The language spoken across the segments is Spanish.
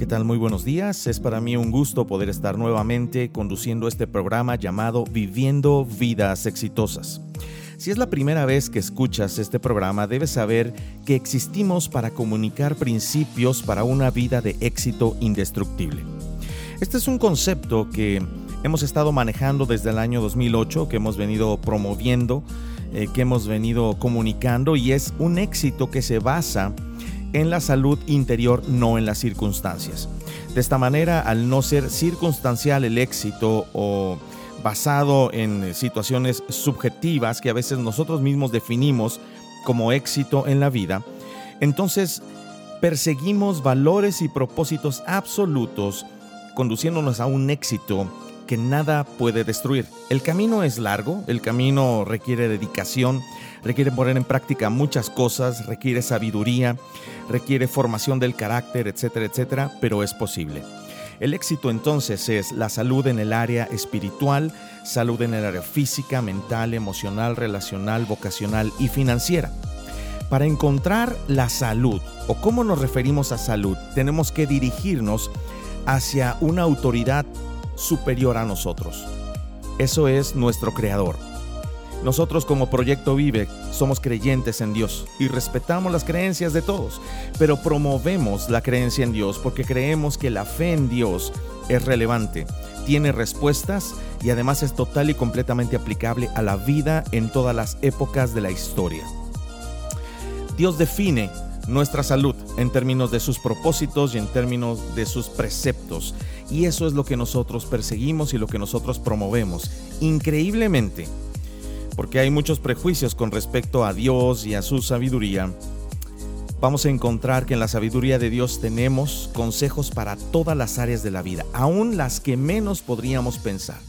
¿Qué tal? Muy buenos días. Es para mí un gusto poder estar nuevamente conduciendo este programa llamado Viviendo Vidas Exitosas. Si es la primera vez que escuchas este programa, debes saber que existimos para comunicar principios para una vida de éxito indestructible. Este es un concepto que hemos estado manejando desde el año 2008, que hemos venido promoviendo, eh, que hemos venido comunicando y es un éxito que se basa en la salud interior, no en las circunstancias. De esta manera, al no ser circunstancial el éxito o basado en situaciones subjetivas que a veces nosotros mismos definimos como éxito en la vida, entonces perseguimos valores y propósitos absolutos conduciéndonos a un éxito que nada puede destruir. El camino es largo, el camino requiere dedicación, requiere poner en práctica muchas cosas, requiere sabiduría, requiere formación del carácter, etcétera, etcétera, pero es posible. El éxito entonces es la salud en el área espiritual, salud en el área física, mental, emocional, relacional, vocacional y financiera. Para encontrar la salud o cómo nos referimos a salud, tenemos que dirigirnos hacia una autoridad superior a nosotros. Eso es nuestro Creador. Nosotros como Proyecto Vive somos creyentes en Dios y respetamos las creencias de todos, pero promovemos la creencia en Dios porque creemos que la fe en Dios es relevante, tiene respuestas y además es total y completamente aplicable a la vida en todas las épocas de la historia. Dios define nuestra salud en términos de sus propósitos y en términos de sus preceptos. Y eso es lo que nosotros perseguimos y lo que nosotros promovemos. Increíblemente, porque hay muchos prejuicios con respecto a Dios y a su sabiduría, vamos a encontrar que en la sabiduría de Dios tenemos consejos para todas las áreas de la vida, aún las que menos podríamos pensar.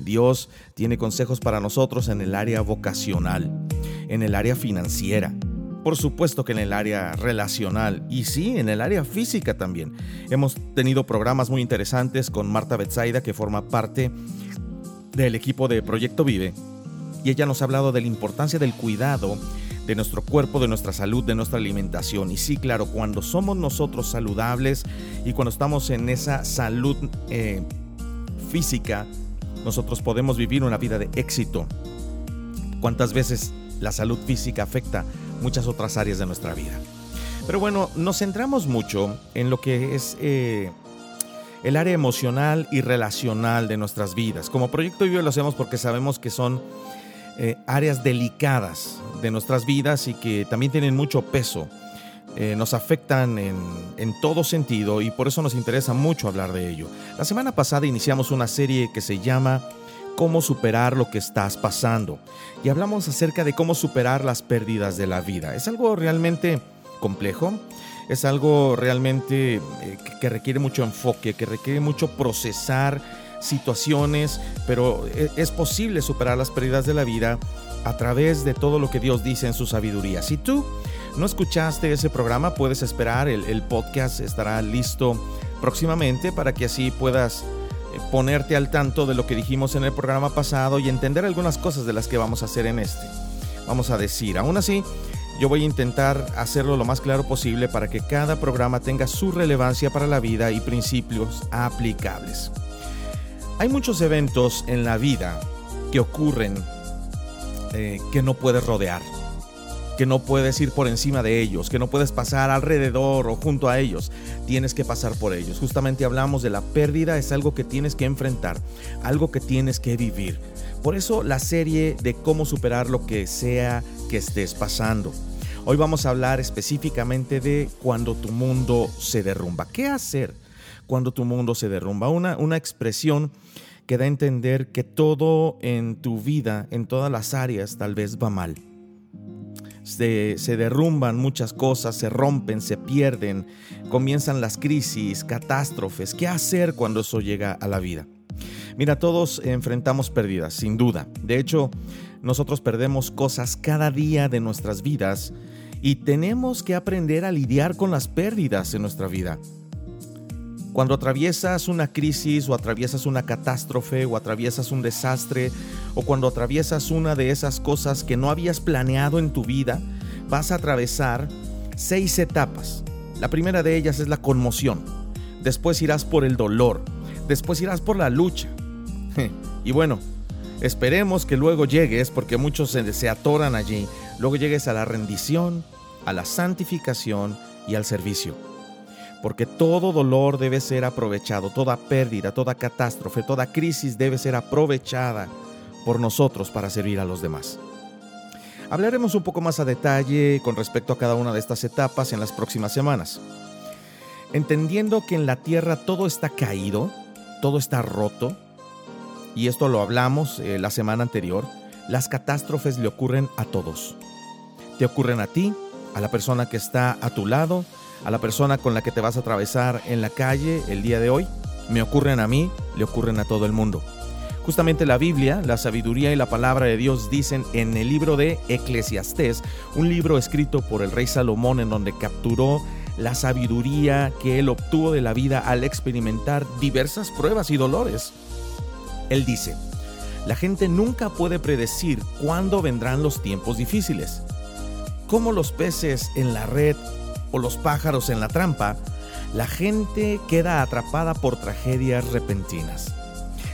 Dios tiene consejos para nosotros en el área vocacional, en el área financiera, por supuesto que en el área relacional y sí, en el área física también. Hemos tenido programas muy interesantes con Marta Betsaida, que forma parte del equipo de Proyecto Vive, y ella nos ha hablado de la importancia del cuidado de nuestro cuerpo, de nuestra salud, de nuestra alimentación. Y sí, claro, cuando somos nosotros saludables y cuando estamos en esa salud eh, física, nosotros podemos vivir una vida de éxito. ¿Cuántas veces la salud física afecta muchas otras áreas de nuestra vida? Pero bueno, nos centramos mucho en lo que es eh, el área emocional y relacional de nuestras vidas. Como Proyecto Vive lo hacemos porque sabemos que son eh, áreas delicadas de nuestras vidas y que también tienen mucho peso. Eh, nos afectan en, en, todo sentido y por eso nos interesa mucho hablar de ello. La semana pasada iniciamos una serie que se llama Cómo superar lo que estás pasando y hablamos acerca de cómo superar las pérdidas de la vida. Es algo realmente complejo, es algo realmente eh, que requiere mucho enfoque, que requiere mucho procesar situaciones, pero e, es posible superar las pérdidas de la vida a través de todo lo que Dios dice en su sabiduría. Si tú no escuchaste ese programa, puedes esperar, el, podcast estará listo próximamente para que así puedas ponerte al tanto de lo que dijimos en el programa pasado y entender algunas cosas de las que vamos a hacer en este. Vamos a decir, aún así, yo voy a intentar hacerlo lo más claro posible para que cada programa tenga su relevancia para la vida y principios aplicables. Hay muchos eventos en la vida que ocurren eh, que no puedes rodear, que no puedes ir por encima de ellos, que no puedes pasar alrededor o junto a ellos. Tienes que pasar por ellos. Justamente hablamos de la pérdida, es algo que tienes que enfrentar, algo que tienes que vivir. Por eso la serie de cómo superar lo que sea que estés pasando. Hoy vamos a hablar específicamente de cuando tu mundo se derrumba. ¿Qué hacer? cuando tu mundo se derrumba. Una, una expresión que da a entender que todo en tu vida, en todas las áreas, tal vez va mal. Se, derrumban muchas cosas, se rompen, se pierden, comienzan las crisis, catástrofes. ¿Qué hacer cuando eso llega a la vida? Mira, todos enfrentamos pérdidas, sin duda. De hecho, nosotros perdemos cosas cada día de nuestras vidas y tenemos que aprender a lidiar con las pérdidas en nuestra vida. Cuando atraviesas una crisis o atraviesas una catástrofe o atraviesas un desastre o cuando atraviesas una de esas cosas que no habías planeado en tu vida, vas a atravesar seis etapas. La primera de ellas es la conmoción. después irás por el dolor, después irás por la lucha. Y bueno, esperemos que luego llegues, porque muchos se, atoran allí, luego llegues a la rendición, a la santificación y al servicio. Porque todo dolor debe ser aprovechado, toda pérdida, toda catástrofe, toda crisis debe ser aprovechada por nosotros para servir a los demás. Hablaremos un poco más a detalle con respecto a cada una de estas etapas en las próximas semanas. Entendiendo que en la tierra todo está caído, todo está roto, y esto lo hablamos eh, la semana anterior, las catástrofes le ocurren a todos. Te ocurren a ti, a la persona que está a tu lado, a la persona con la que te vas a atravesar en la calle el día de hoy, me ocurren a mí, le ocurren a todo el mundo. Justamente la Biblia, la sabiduría y la palabra de Dios dicen en el libro de Eclesiastés, un libro escrito por el rey Salomón en donde capturó la sabiduría que él obtuvo de la vida al experimentar diversas pruebas y dolores. Él dice, la gente nunca puede predecir cuándo vendrán los tiempos difíciles. Como los peces en la red o los pájaros en la trampa, la gente queda atrapada por tragedias repentinas.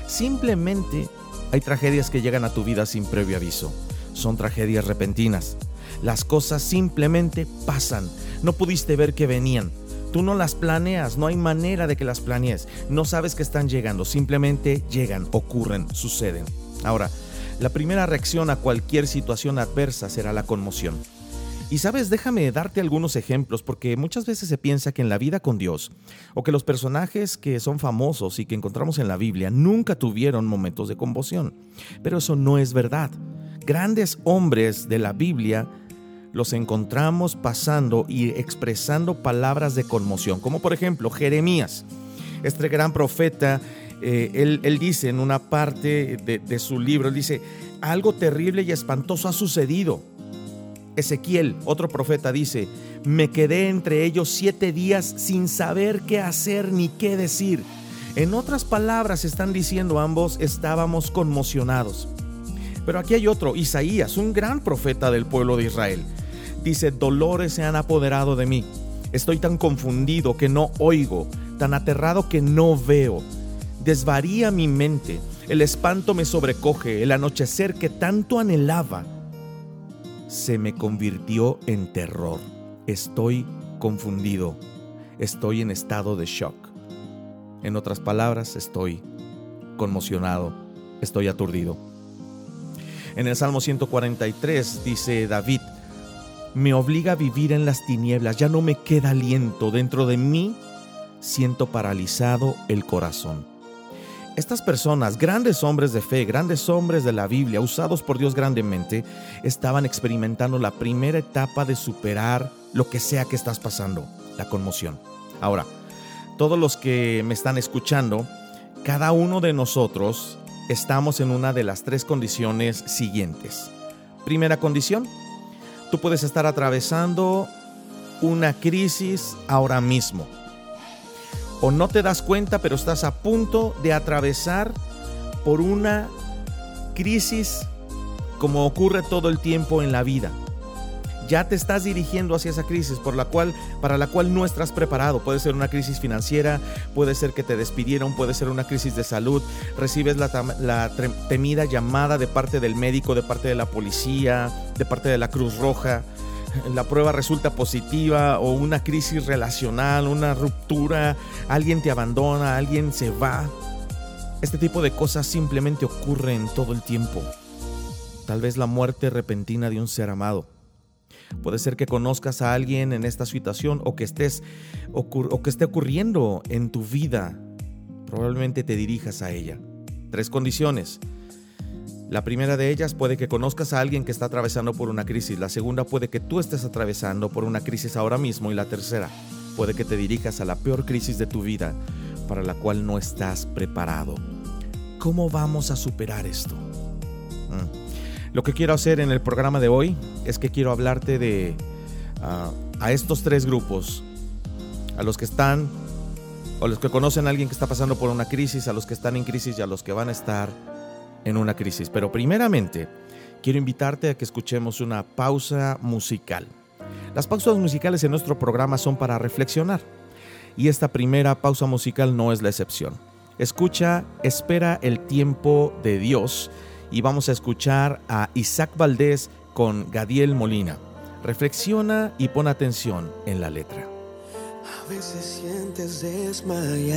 Simplemente hay tragedias que llegan a tu vida sin previo aviso. Son tragedias repentinas. Las cosas simplemente pasan. No pudiste ver que venían. Tú no las planeas, no hay manera de que las planees. No sabes que están llegando, simplemente llegan, ocurren, suceden. Ahora, la primera reacción a cualquier situación adversa será la conmoción. Y sabes, déjame darte algunos ejemplos porque muchas veces se piensa que en la vida con Dios o que los personajes que son famosos y que encontramos en la Biblia nunca tuvieron momentos de conmoción. Pero eso no es verdad. Grandes hombres de la Biblia los encontramos pasando y expresando palabras de conmoción, como por ejemplo Jeremías, este gran profeta, eh, él, dice en una parte de, su libro, dice, algo terrible y espantoso ha sucedido Ezequiel, otro profeta, dice, me quedé entre ellos siete días sin saber qué hacer ni qué decir. En otras palabras, están diciendo ambos, estábamos conmocionados. Pero aquí hay otro, Isaías, un gran profeta del pueblo de Israel. Dice, dolores se han apoderado de mí. Estoy tan confundido que no oigo, tan aterrado que no veo. Desvaría mi mente, el espanto me sobrecoge, el anochecer que tanto anhelaba se me convirtió en terror. Estoy confundido. Estoy en estado de shock. En otras palabras, estoy conmocionado. Estoy aturdido. En el Salmo 143 dice David, me obliga a vivir en las tinieblas, ya no me queda aliento, dentro de mí siento paralizado el corazón. Estas personas, grandes hombres de fe, grandes hombres de la Biblia, usados por Dios grandemente, estaban experimentando la primera etapa de superar lo que sea que estás pasando, la conmoción. Ahora, todos los que me están escuchando, cada uno de nosotros estamos en una de las tres condiciones siguientes. Primera condición, tú puedes estar atravesando una crisis ahora mismo o no te das cuenta, pero estás a punto de atravesar por una crisis como ocurre todo el tiempo en la vida. Ya te estás dirigiendo hacia esa crisis por la cual, para la cual no estás preparado. Puede ser una crisis financiera, puede ser que te despidieron, puede ser una crisis de salud. Recibes la, la temida llamada de parte del médico, de parte de la policía, de parte de la Cruz Roja la prueba resulta positiva o una crisis relacional, una ruptura, alguien te abandona, alguien se va. Este tipo de cosas simplemente ocurren todo el tiempo. Tal vez la muerte repentina de un ser amado. Puede ser que conozcas a alguien en esta situación o que estés o que esté ocurriendo en tu vida. Probablemente te dirijas a ella. Tres condiciones. La primera de ellas puede que conozcas a alguien que está atravesando por una crisis. La segunda puede que tú estés atravesando por una crisis ahora mismo. Y la tercera puede que te dirijas a la peor crisis de tu vida para la cual no estás preparado. ¿Cómo vamos a superar esto? Mm. Lo que quiero hacer en el programa de hoy es que quiero hablarte de ah, a estos tres grupos. A los que están o los que conocen a alguien que está pasando por una crisis, a los que están en crisis y a los que van a estar en una crisis. Pero primeramente, quiero invitarte a que escuchemos una pausa musical. Las pausas musicales en nuestro programa son para reflexionar. y esta primera pausa musical no es la excepción. Escucha Espera el tiempo de Dios y vamos a escuchar a Isaac Valdés con Gadiel Molina. Reflexiona y pon atención en la letra. A veces sientes desmayar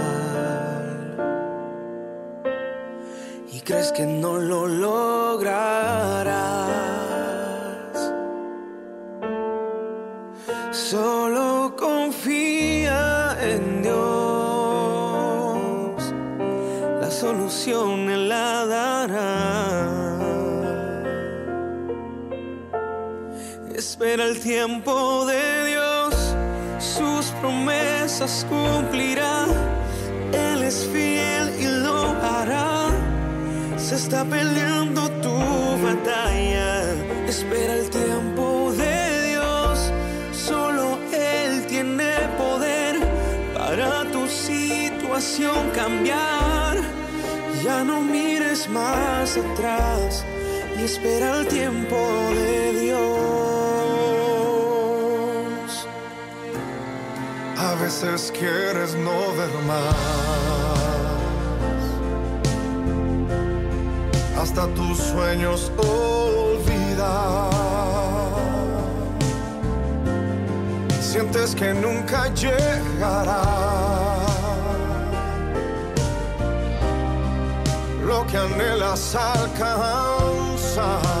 y crees que no lo lograrás. Solo confía en Dios, la solución Él la dará. Espera el tiempo de Dios promesas cumplirá. Él es fiel y lo hará. Se está peleando tu batalla. Espera el tiempo de Dios. Solo Él tiene poder para tu situación cambiar. Ya no mires más atrás y espera el tiempo de Dios. veces quieres no ver más. Hasta tus sueños olvidar. Sientes que nunca llegará. Lo que anhelas alcanzar.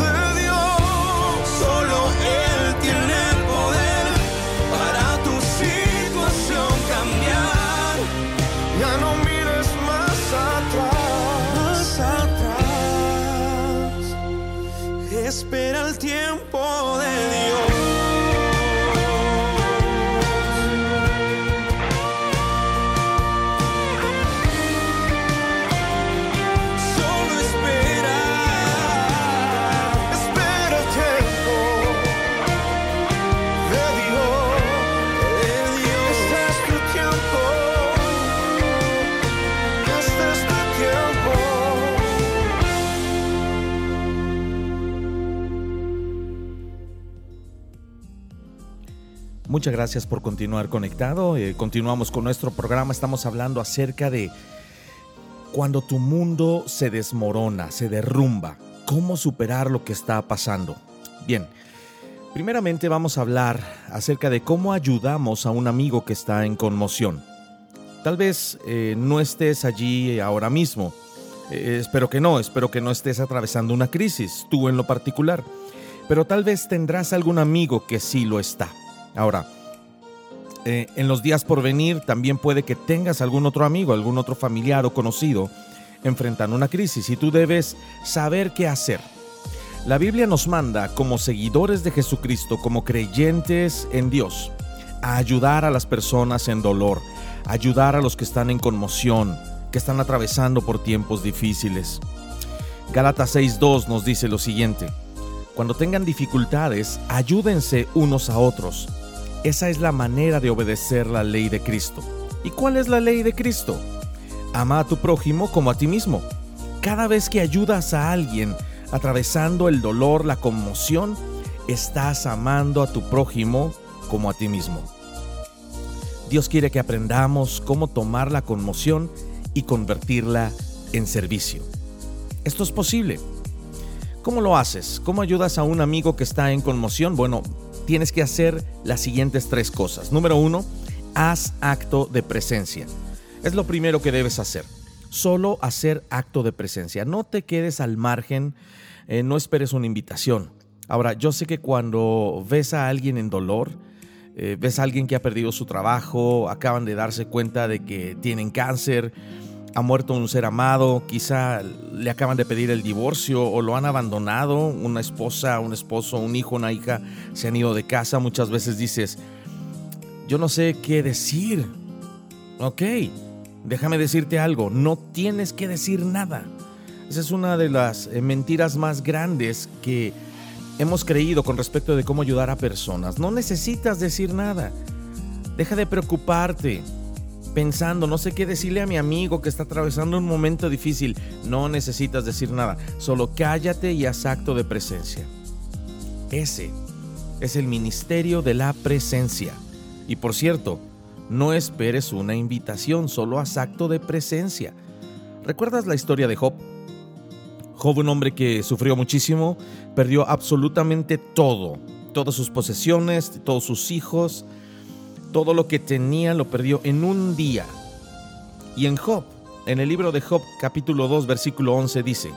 Muchas gracias por continuar conectado. Eh, continuamos con nuestro programa. Estamos hablando acerca de cuando tu mundo se desmorona, se derrumba. ¿Cómo superar lo que está pasando? Bien, primeramente vamos a hablar acerca de cómo ayudamos a un amigo que está en conmoción. Tal vez eh, no estés allí ahora mismo, Eh, espero que no, espero que no estés atravesando una crisis, tú en lo particular. Pero tal vez tendrás algún amigo que sí lo está. Ahora, eh, en los días por venir también puede que tengas algún otro amigo, algún otro familiar o conocido enfrentando una crisis y tú debes saber qué hacer. La Biblia nos manda como seguidores de Jesucristo, como creyentes en Dios, a ayudar a las personas en dolor, ayudar a los que están en conmoción, que están atravesando por tiempos difíciles. Gálatas 6.2 nos dice lo siguiente, cuando tengan dificultades, ayúdense unos a otros. Esa es la manera de obedecer la ley de Cristo. ¿Y cuál es la ley de Cristo? Ama a tu prójimo como a ti mismo. Cada vez que ayudas a alguien atravesando el dolor, la conmoción, estás amando a tu prójimo como a ti mismo. Dios quiere que aprendamos cómo tomar la conmoción y convertirla en servicio. Esto es posible. ¿Cómo lo haces? ¿Cómo ayudas a un amigo que está en conmoción? Bueno, tienes que hacer las siguientes tres cosas. Número uno, haz acto de presencia. Es lo primero que debes hacer. Solo hacer acto de presencia. No te quedes al margen, eh, no esperes una invitación. Ahora, yo sé que cuando ves a alguien en dolor, eh, ves a alguien que ha perdido su trabajo, acaban de darse cuenta de que tienen cáncer, ha muerto un ser amado, quizá le acaban de pedir el divorcio o lo han abandonado, una esposa, un esposo, un hijo, una hija se han ido de casa, muchas veces dices, yo no sé qué decir. Ok, déjame decirte algo, no tienes que decir nada. Esa es una de las eh, mentiras más grandes que hemos creído con respecto de cómo ayudar a personas. No necesitas decir nada. Deja de preocuparte pensando, no sé qué decirle a mi amigo que está atravesando un momento difícil. No necesitas decir nada, solo cállate y haz acto de presencia. Ese es el ministerio de la presencia. Y por cierto, no esperes una invitación, solo haz acto de presencia. ¿Recuerdas la historia de Job? Job, un hombre que sufrió muchísimo, perdió absolutamente todo, todas sus posesiones, todos sus hijos, todo lo que tenía lo perdió en un día. Y en Job, en el libro de Job capítulo 2 versículo 11 dice,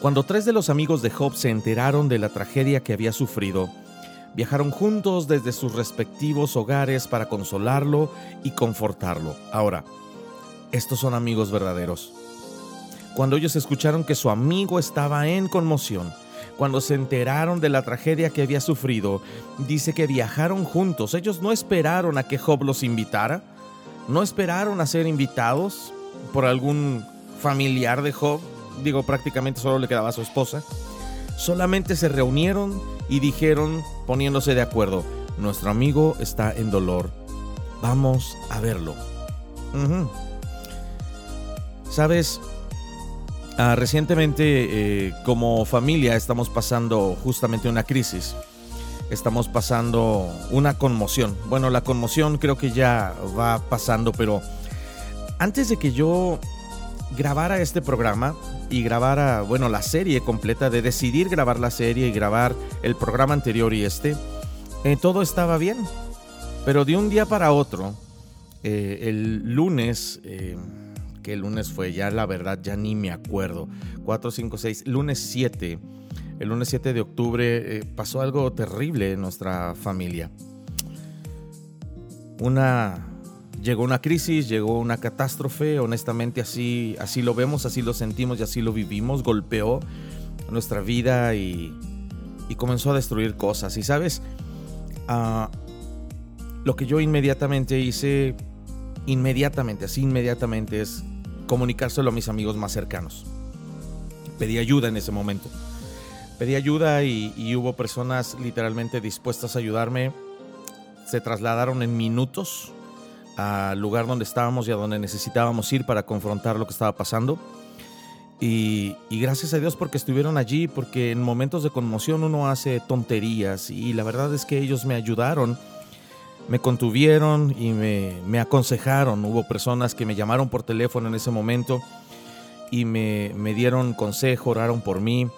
Cuando tres de los amigos de Job se enteraron de la tragedia que había sufrido, viajaron juntos desde sus respectivos hogares para consolarlo y confortarlo. Ahora, estos son amigos verdaderos. Cuando ellos escucharon que su amigo estaba en conmoción, cuando se enteraron de la tragedia que había sufrido, dice que viajaron juntos. Ellos no esperaron a que Job los invitara, no esperaron a ser invitados por algún familiar de Job, digo prácticamente solo le quedaba a su esposa. Solamente se reunieron y dijeron, poniéndose de acuerdo, nuestro amigo está en dolor, vamos a verlo. ¿Sabes? Ah, recientemente, eh, como familia, estamos pasando justamente una crisis. Estamos pasando una conmoción. Bueno, la conmoción creo que ya va pasando, pero antes de que yo grabara este programa y grabara, bueno, la serie completa, de decidir grabar la serie y grabar el programa anterior y este, eh, todo estaba bien. Pero de un día para otro, eh, el lunes el lunes fue, ya la verdad ya ni me acuerdo. 4, 5, 6, lunes 7. El lunes 7 de octubre eh, pasó algo terrible en nuestra familia. Una llegó una crisis, llegó una catástrofe, honestamente así así lo vemos, así lo sentimos y así lo vivimos, golpeó nuestra vida y, y comenzó a destruir cosas. Y sabes, uh, lo que yo inmediatamente hice, inmediatamente, así inmediatamente es comunicárselo a mis amigos más cercanos. Pedí ayuda en ese momento. Pedí ayuda y, hubo personas literalmente dispuestas a ayudarme. Se trasladaron en minutos al lugar donde estábamos y a donde necesitábamos ir para confrontar lo que estaba pasando. Y, gracias a Dios porque estuvieron allí, porque en momentos de conmoción uno hace tonterías y la verdad es que ellos me ayudaron me contuvieron y me, aconsejaron. Hubo personas que me llamaron por teléfono en ese momento y me, dieron consejo, oraron por mí,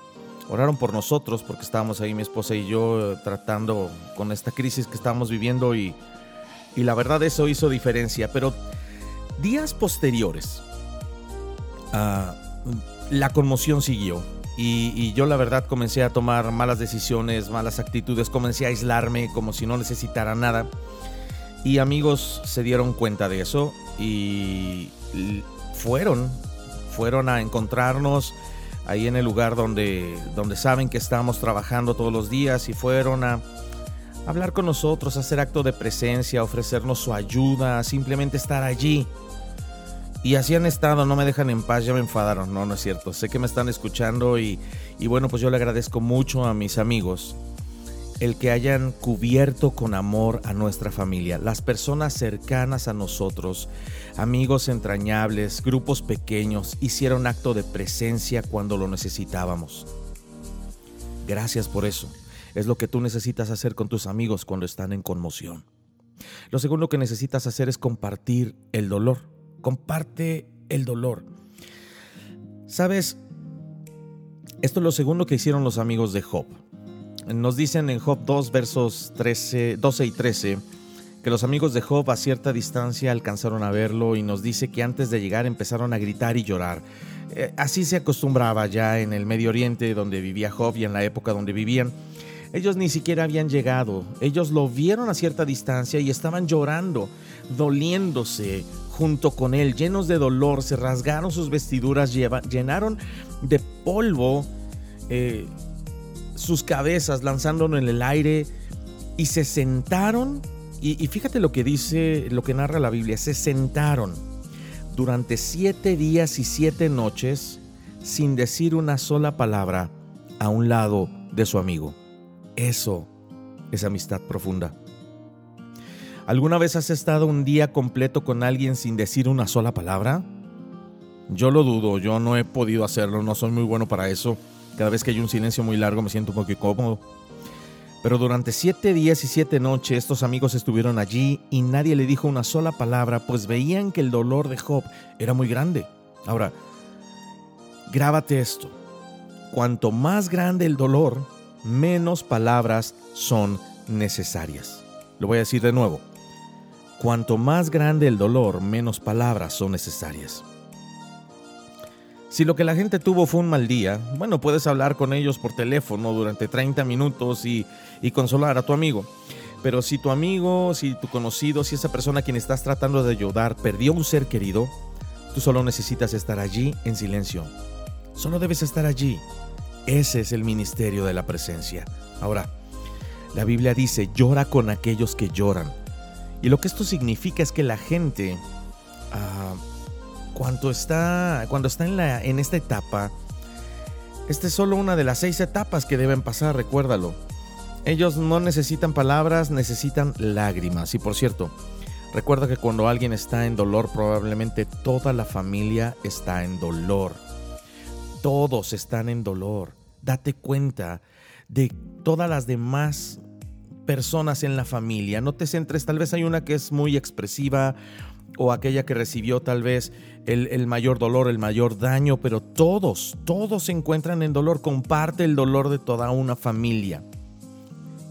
oraron por nosotros porque estábamos ahí mi esposa y yo tratando con esta crisis que estábamos viviendo y, la verdad eso hizo diferencia. Pero días posteriores, ah, la conmoción siguió. Y, yo la verdad comencé a tomar malas decisiones, malas actitudes, comencé a aislarme como si no necesitara nada. Y amigos se dieron cuenta de eso y fueron, fueron a encontrarnos ahí en el lugar donde, donde saben que estamos trabajando todos los días y fueron a hablar con nosotros, hacer acto de presencia, ofrecernos su ayuda, simplemente estar allí. Y así han estado, no me dejan en paz, ya me enfadaron, no, no es cierto. Sé que me están escuchando y, y bueno, pues yo le agradezco mucho a mis amigos el que hayan cubierto con amor a nuestra familia, las personas cercanas a nosotros, amigos entrañables, grupos pequeños, hicieron acto de presencia cuando lo necesitábamos. Gracias por eso. Es lo que tú necesitas hacer con tus amigos cuando están en conmoción. Lo segundo que necesitas hacer es compartir el dolor. Comparte el dolor. Sabes, esto es lo segundo que hicieron los amigos de Job. Nos dicen en Job 2, versos 13, 12 y 13, que los amigos de Job a cierta distancia alcanzaron a verlo y nos dice que antes de llegar empezaron a gritar y llorar. Eh, así se acostumbraba ya en el Medio Oriente donde vivía Job y en la época donde vivían. Ellos ni siquiera habían llegado, ellos lo vieron a cierta distancia y estaban llorando, doliéndose junto con él, llenos de dolor, se rasgaron sus vestiduras, llenaron de polvo eh, sus cabezas lanzándolo en el aire y se sentaron. Y, fíjate lo que dice, lo que narra la Biblia, se sentaron durante siete días y siete noches sin decir una sola palabra a un lado de su amigo. Eso es amistad profunda. ¿Alguna vez has estado un día completo con alguien sin decir una sola palabra? Yo lo dudo, yo no he podido hacerlo, no soy muy bueno para eso. Cada vez que hay un silencio muy largo me siento un poco incómodo. Pero durante siete días y siete noches estos amigos estuvieron allí y nadie le dijo una sola palabra, pues veían que el dolor de Job era muy grande. Ahora, grábate esto. Cuanto más grande el dolor, menos palabras son necesarias. Lo voy a decir de nuevo. Cuanto más grande el dolor, menos palabras son necesarias. Si lo que la gente tuvo fue un mal día, bueno, puedes hablar con ellos por teléfono durante 30 minutos y, consolar a tu amigo. Pero si tu amigo, si tu conocido, si esa persona a quien estás tratando de ayudar perdió un ser querido, tú solo necesitas estar allí en silencio. Solo debes estar allí. Ese es el ministerio de la presencia. Ahora, la Biblia dice, llora con aquellos que lloran. Y lo que esto significa es que la gente... Ah, cuando está, cuando está en, la, en esta etapa, esta es solo una de las seis etapas que deben pasar, recuérdalo. Ellos no necesitan palabras, necesitan lágrimas. Y por cierto, recuerda que cuando alguien está en dolor, probablemente toda la familia está en dolor. Todos están en dolor. Date cuenta de todas las demás personas en la familia. No te centres, tal vez hay una que es muy expresiva o aquella que recibió tal vez el, mayor dolor, el mayor daño, pero todos, todos se encuentran en dolor, comparte el dolor de toda una familia.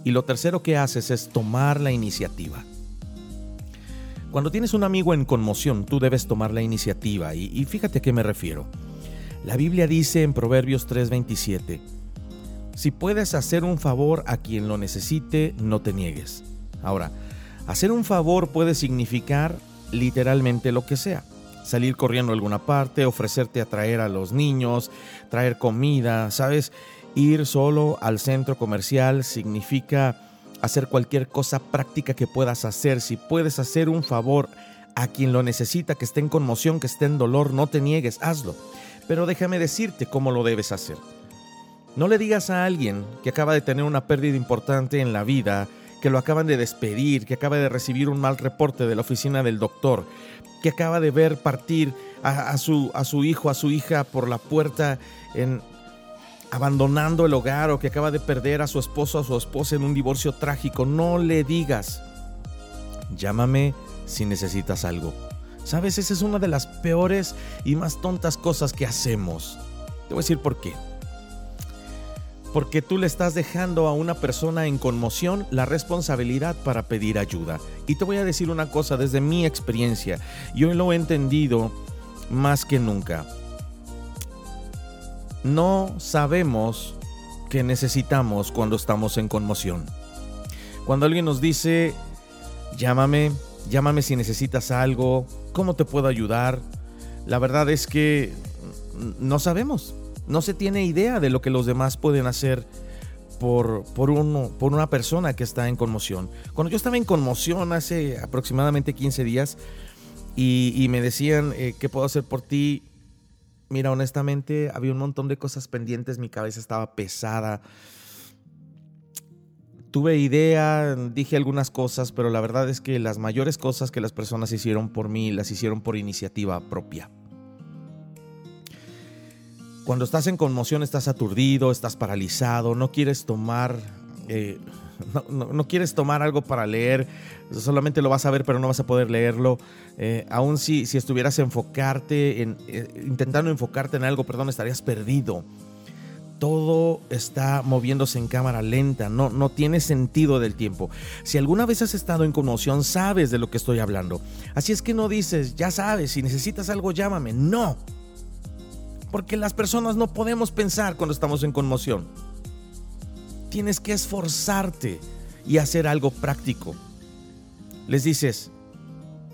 Y lo tercero que haces es tomar la iniciativa. Cuando tienes un amigo en conmoción, tú debes tomar la iniciativa. Y, y fíjate a qué me refiero. La Biblia dice en Proverbios 3:27, si puedes hacer un favor a quien lo necesite, no te niegues. Ahora, hacer un favor puede significar literalmente lo que sea. Salir corriendo a alguna parte, ofrecerte a traer a los niños, traer comida, ¿sabes? Ir solo al centro comercial significa hacer cualquier cosa práctica que puedas hacer. Si puedes hacer un favor a quien lo necesita, que esté en conmoción, que esté en dolor, no te niegues, hazlo. Pero déjame decirte cómo lo debes hacer. No le digas a alguien que acaba de tener una pérdida importante en la vida, que lo acaban de despedir, que acaba de recibir un mal reporte de la oficina del doctor, que acaba de ver partir a, su, hijo, a su hija por la puerta en, abandonando el hogar o que acaba de perder a su esposo, a su esposa en un divorcio trágico. No le digas, llámame si necesitas algo. Sabes, esa es una de las peores y más tontas cosas que hacemos. Te voy a decir por qué porque tú le estás dejando a una persona en conmoción la responsabilidad para pedir ayuda. Y te voy a decir una cosa desde mi experiencia, yo lo he entendido más que nunca. no sabemos qué necesitamos cuando estamos en conmoción. Cuando alguien nos dice, llámame, llámame si necesitas algo, ¿cómo te puedo ayudar? La verdad es que no sabemos, no se tiene idea de lo que los demás pueden hacer por, por, uno, por una persona que está en conmoción. Cuando yo estaba en conmoción hace aproximadamente 15 días y, me decían, eh, ¿qué puedo hacer por ti? Mira, honestamente, había un montón de cosas pendientes, mi cabeza estaba pesada tuve idea, dije algunas cosas, pero la verdad es que las mayores cosas que las personas hicieron por mí las hicieron por iniciativa propia. Cuando estás en conmoción estás aturdido, estás paralizado, no quieres tomar... Eh, no, quieres tomar algo para leer, solamente lo vas a ver pero no vas a poder leerlo. Eh, aún si, si estuvieras enfocarte en, eh, intentando enfocarte en algo, perdón, estarías perdido todo está moviéndose en cámara lenta, no, no tiene sentido del tiempo. Si alguna vez has estado en conmoción, sabes de lo que estoy hablando. Así es que no dices, ya sabes, si necesitas algo, llámame. No. Porque las personas no podemos pensar cuando estamos en conmoción. Tienes que esforzarte y hacer algo práctico. Les dices,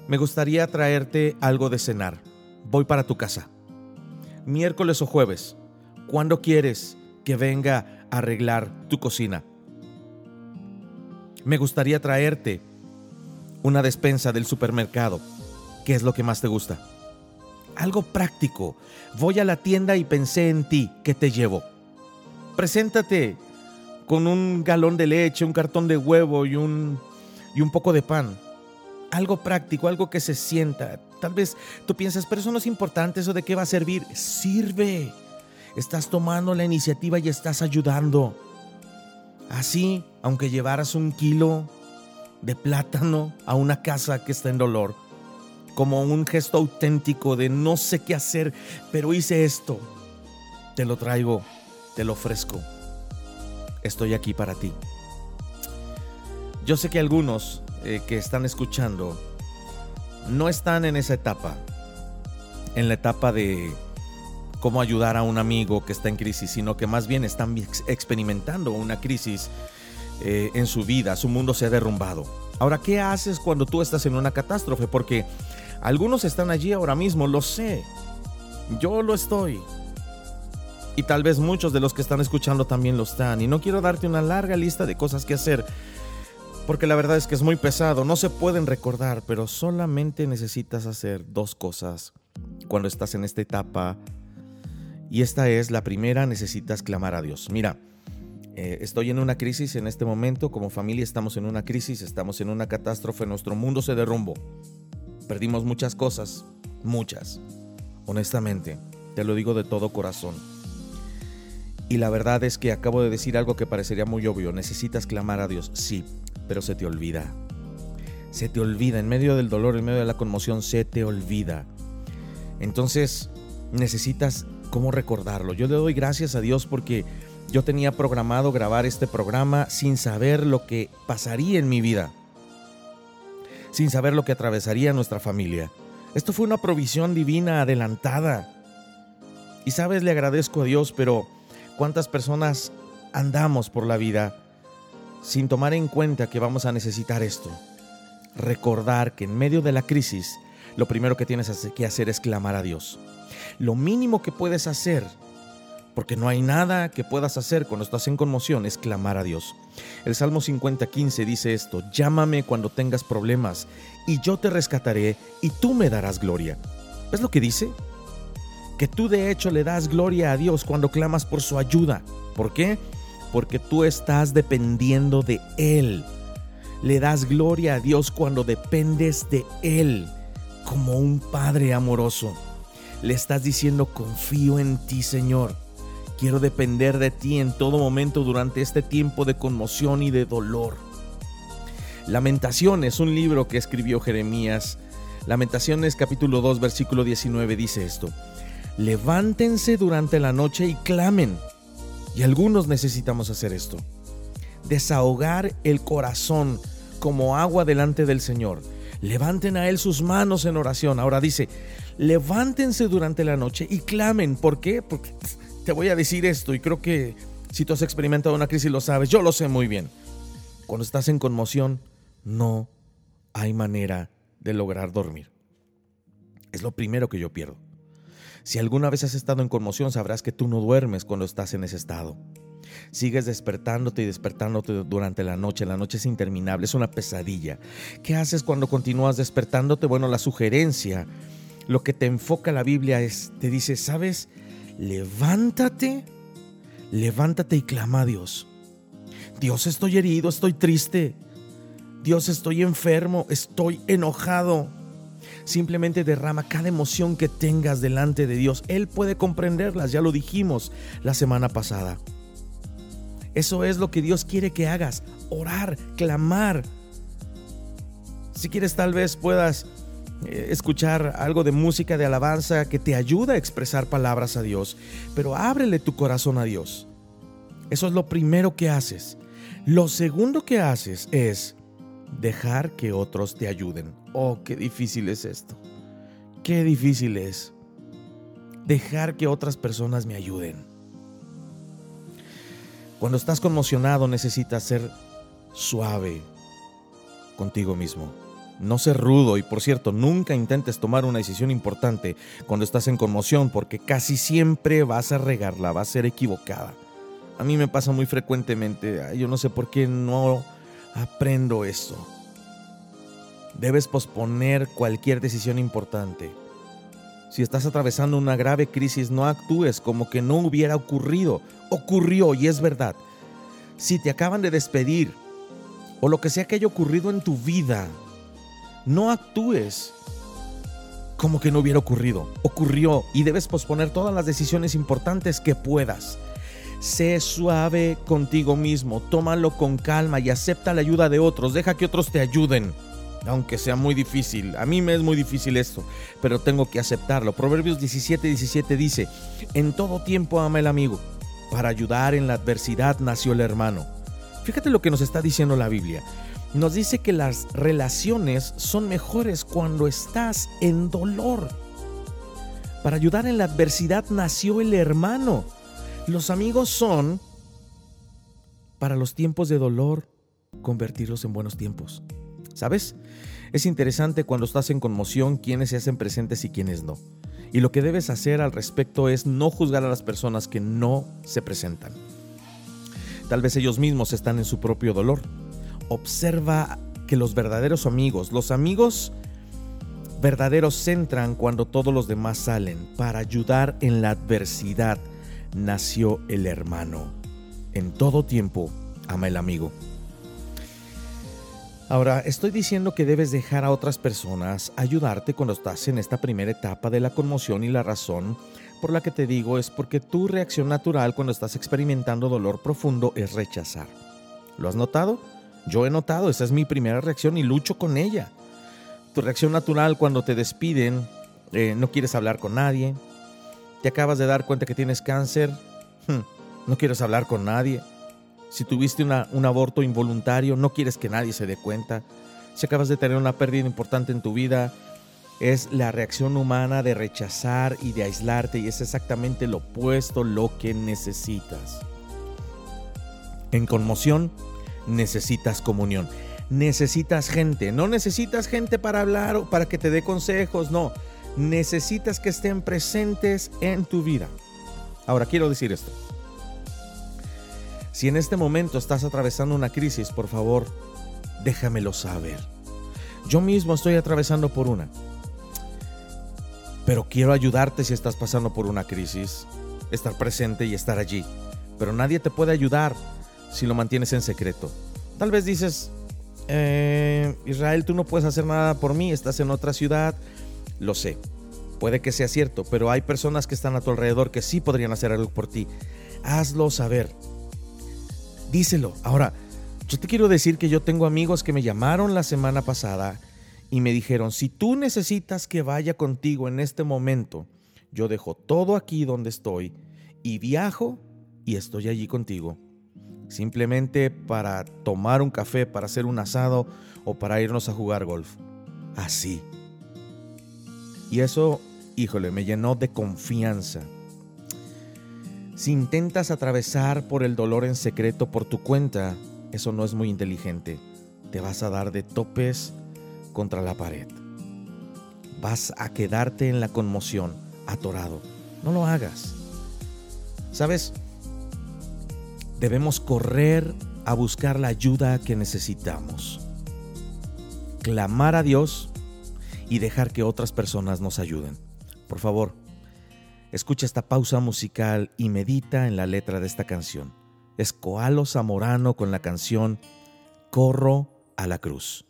me gustaría traerte algo de cenar. Voy para tu casa. Miércoles o jueves. ¿Cuándo quieres que venga a arreglar tu cocina? Me gustaría traerte una despensa del supermercado. ¿Qué es lo que más te gusta? Algo práctico. Voy a la tienda y pensé en ti. ¿Qué te llevo? Preséntate con un galón de leche, un cartón de huevo y un, y un poco de pan. Algo práctico, algo que se sienta. Tal vez tú piensas, pero eso no es importante, eso de qué va a servir. Sirve estás tomando la iniciativa y estás ayudando. Así, aunque llevaras un kilo de plátano a una casa que está en dolor, como un gesto auténtico de no sé qué hacer, pero hice esto, te lo traigo, te lo ofrezco. Estoy aquí para ti. Yo sé que algunos eh, que están escuchando no están en esa etapa, en la etapa de cómo ayudar a un amigo que está en crisis, sino que más bien están experimentando una crisis eh, en su vida, su mundo se ha derrumbado. Ahora, ¿qué haces cuando tú estás en una catástrofe? Porque algunos están allí ahora mismo, lo sé. Yo lo estoy. Y tal vez muchos de los que están escuchando también lo están. Y no quiero darte una larga lista de cosas que hacer. Porque la verdad es que es muy pesado. No se pueden recordar. Pero solamente necesitas hacer dos cosas cuando estás en esta etapa y esta es la primera, necesitas clamar a Dios. Mira, eh, estoy en una crisis en este momento, como familia estamos en una crisis, estamos en una catástrofe, nuestro mundo se derrumbó. Perdimos muchas cosas, muchas. Honestamente, te lo digo de todo corazón. Y la verdad es que acabo de decir algo que parecería muy obvio, necesitas clamar a Dios, sí, pero se te olvida. Se te olvida, en medio del dolor, en medio de la conmoción, se te olvida. Entonces, necesitas cómo recordarlo. Yo le doy gracias a Dios porque yo tenía programado grabar este programa sin saber lo que pasaría en mi vida, sin saber lo que atravesaría nuestra familia. Esto fue una provisión divina adelantada. Y sabes, le agradezco a Dios, pero ¿cuántas personas andamos por la vida sin tomar en cuenta que vamos a necesitar esto? Recordar que en medio de la crisis, lo primero que tienes que hacer es clamar a Dios lo mínimo que puedes hacer, porque no hay nada que puedas hacer cuando estás en conmoción, es clamar a Dios. El Salmo 50:15 dice esto, llámame cuando tengas problemas, y yo te rescataré, y tú me darás gloria. ¿Ves lo que dice? Que tú de hecho le das gloria a Dios cuando clamas por su ayuda. ¿Por qué? Porque tú estás dependiendo de Él. Le das gloria a Dios cuando dependes de Él, como un Padre amoroso. Le estás diciendo, confío en ti, Señor. Quiero depender de ti en todo momento durante este tiempo de conmoción y de dolor. Lamentaciones, un libro que escribió Jeremías. Lamentaciones capítulo 2 versículo 19 dice esto. Levántense durante la noche y clamen. Y algunos necesitamos hacer esto. Desahogar el corazón como agua delante del Señor. Levanten a Él sus manos en oración. Ahora dice, levántense durante la noche y clamen. ¿Por qué? Porque te voy a decir esto y creo que si tú has experimentado una crisis lo sabes, yo lo sé muy bien. Cuando estás en conmoción, no hay manera de lograr dormir. Es lo primero que yo pierdo. Si alguna vez has estado en conmoción, sabrás que tú no duermes cuando estás en ese estado. Sigues despertándote y despertándote durante la noche. La noche es interminable, es una pesadilla. ¿Qué haces cuando continúas despertándote? Bueno, la sugerencia, lo que te enfoca la Biblia es, te dice, ¿sabes? Levántate, levántate y clama a Dios. Dios, estoy herido, estoy triste. Dios, estoy enfermo, estoy enojado. Simplemente derrama cada emoción que tengas delante de Dios. Él puede comprenderlas, ya lo dijimos la semana pasada. Eso es lo que Dios quiere que hagas, orar, clamar. Si quieres tal vez puedas escuchar algo de música de alabanza que te ayuda a expresar palabras a Dios, pero ábrele tu corazón a Dios. Eso es lo primero que haces. Lo segundo que haces es dejar que otros te ayuden. Oh, qué difícil es esto. Qué difícil es dejar que otras personas me ayuden. Cuando estás conmocionado necesitas ser suave contigo mismo. No ser rudo y por cierto, nunca intentes tomar una decisión importante cuando estás en conmoción porque casi siempre vas a regarla, va a ser equivocada. A mí me pasa muy frecuentemente, yo no sé por qué no aprendo esto. Debes posponer cualquier decisión importante. Si estás atravesando una grave crisis, no actúes como que no hubiera ocurrido. Ocurrió y es verdad. Si te acaban de despedir o lo que sea que haya ocurrido en tu vida, no actúes como que no hubiera ocurrido. Ocurrió y debes posponer todas las decisiones importantes que puedas. Sé suave contigo mismo, tómalo con calma y acepta la ayuda de otros. Deja que otros te ayuden aunque sea muy difícil. A mí me es muy difícil esto, pero tengo que aceptarlo. Proverbios 17, 17 dice, en todo tiempo ama el amigo, para ayudar en la adversidad nació el hermano. Fíjate lo que nos está diciendo la Biblia. Nos dice que las relaciones son mejores cuando estás en dolor. Para ayudar en la adversidad nació el hermano. Los amigos son, para los tiempos de dolor, convertirlos en buenos tiempos. ¿Sabes? Es interesante cuando estás en conmoción quiénes se hacen presentes y quiénes no. Y lo que debes hacer al respecto es no juzgar a las personas que no se presentan. Tal vez ellos mismos están en su propio dolor. Observa que los verdaderos amigos, los amigos verdaderos entran cuando todos los demás salen. Para ayudar en la adversidad nació el hermano. En todo tiempo ama el amigo. Ahora, estoy diciendo que debes dejar a otras personas ayudarte cuando estás en esta primera etapa de la conmoción y la razón por la que te digo es porque tu reacción natural cuando estás experimentando dolor profundo es rechazar. ¿Lo has notado? Yo he notado, esa es mi primera reacción y lucho con ella. Tu reacción natural cuando te despiden, eh, no quieres hablar con nadie, te acabas de dar cuenta que tienes cáncer, hmm, no quieres hablar con nadie si tuviste un aborto involuntario, no quieres que nadie se dé cuenta. Si acabas de tener una pérdida importante en tu vida, es la reacción humana de rechazar y de aislarte y es exactamente lo opuesto lo que necesitas. En conmoción necesitas comunión. Necesitas gente. No necesitas gente para hablar o para que te dé consejos. No. Necesitas que estén presentes en tu vida. Ahora quiero decir esto. Si en este momento estás atravesando una crisis, por favor, déjamelo saber. Yo mismo estoy atravesando por una. Pero quiero ayudarte si estás pasando por una crisis, estar presente y estar allí. Pero nadie te puede ayudar si lo mantienes en secreto. Tal vez dices, eh, Israel, tú no puedes hacer nada por mí, estás en otra ciudad. Lo sé, puede que sea cierto, pero hay personas que están a tu alrededor que sí podrían hacer algo por ti. Hazlo saber díselo. Ahora, yo te quiero decir que yo tengo amigos que me llamaron la semana pasada y me dijeron, si tú necesitas que vaya contigo en este momento, yo dejo todo aquí donde estoy y viajo y estoy allí contigo. Simplemente para tomar un café, para hacer un asado o para irnos a jugar golf. Así. Y eso, híjole, me llenó de confianza Si intentas atravesar por el dolor en secreto por tu cuenta, eso no es muy inteligente. Te vas a dar de topes contra la pared. Vas a quedarte en la conmoción, atorado. No lo hagas. ¿Sabes? Debemos correr a buscar la ayuda que necesitamos. Clamar a Dios y dejar que otras personas nos ayuden. Por favor, escucha esta pausa musical y medita en la letra de esta canción. Es Coalo Zamorano con la canción Corro a la cruz.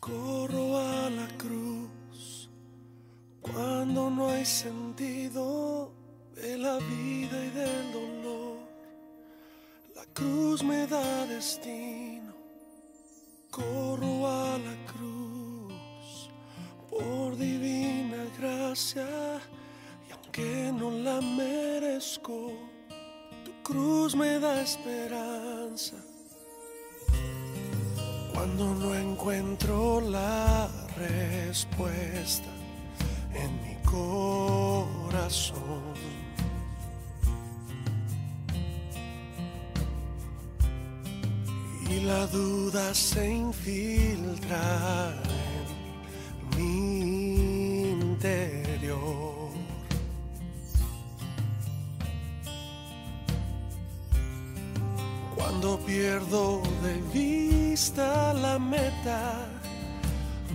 Corro a la cruz cuando no hay sentido de la vida y del dolor. La cruz me da destino. Corro a la cruz por divina gracia y aunque no la merezco, tu cruz me da esperanza. Cuando no encuentro la respuesta en mi corazón. Y la duda se infiltra en mi interior. Cuando pierdo de vista la meta,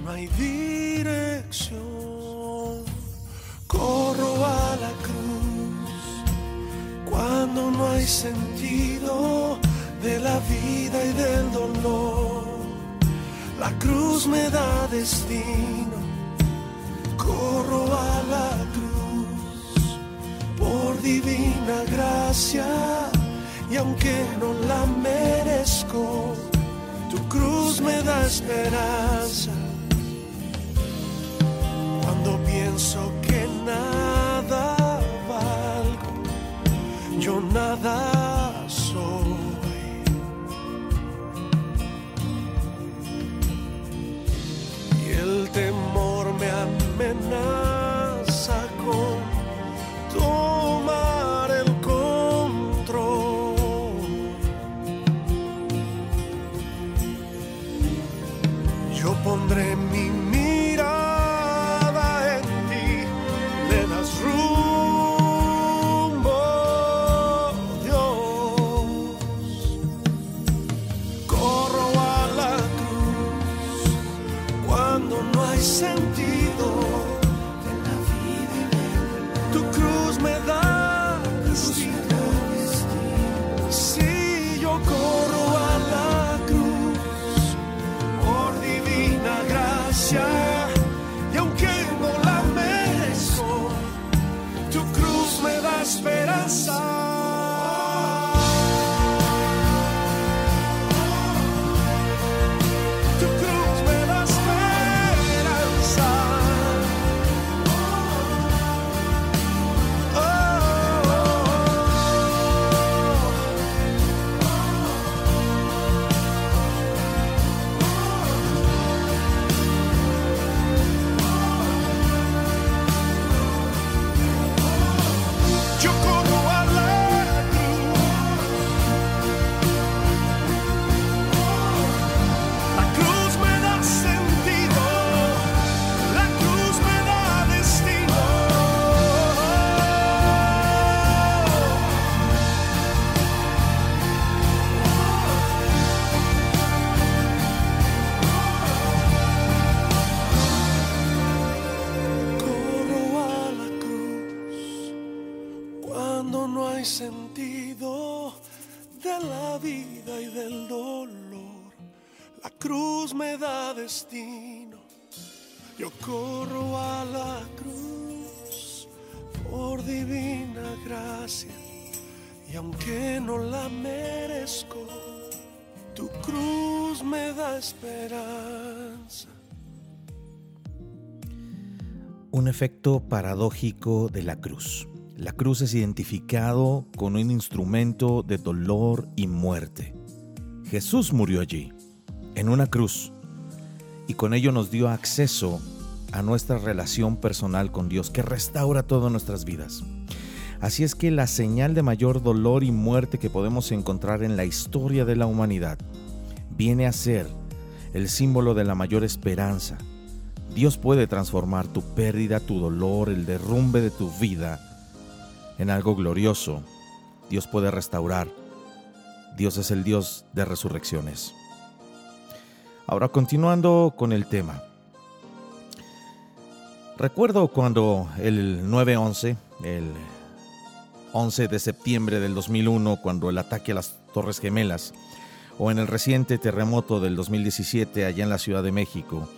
no hay dirección. Corro a la cruz cuando no hay sentido de la vida y del dolor. La cruz me da destino. Corro a la cruz por divina gracia y aunque no la merezco, tu cruz me da esperanza. Cuando pienso que nada valgo, yo nada now. Destino. Yo corro a la cruz por divina gracia. Y aunque no la merezco, tu cruz me da esperanza. Un efecto paradójico de la cruz. La cruz es identificado con un instrumento de dolor y muerte. Jesús murió allí, en una cruz, y con ello nos dio acceso a nuestra relación personal con Dios, que restaura todas nuestras vidas. Así es que la señal de mayor dolor y muerte que podemos encontrar en la historia de la humanidad viene a ser el símbolo de la mayor esperanza. Dios puede transformar tu pérdida, tu dolor, el derrumbe de tu vida en algo glorioso. Dios puede restaurar. Dios es el Dios de resurrecciones. Ahora continuando con el tema. Recuerdo cuando el 9-11, el 11 de septiembre del 2001, cuando el ataque a las Torres Gemelas, o en el reciente terremoto del 2017 allá en la Ciudad de México,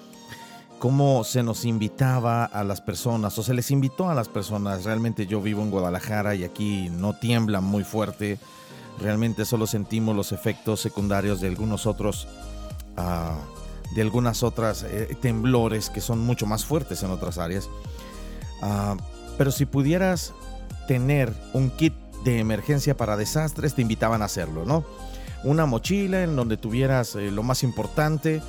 cómo se nos invitaba a las personas, o se les invitó a las personas. Realmente yo vivo en Guadalajara y aquí no tiembla muy fuerte. Realmente solo sentimos los efectos secundarios de algunos otros, de algunas otras eh, temblores que son mucho más fuertes en otras áreas. Ah, pero si pudieras tener un kit de emergencia para desastres, te invitaban a hacerlo, ¿no? Una mochila en donde tuvieras eh, lo más importante,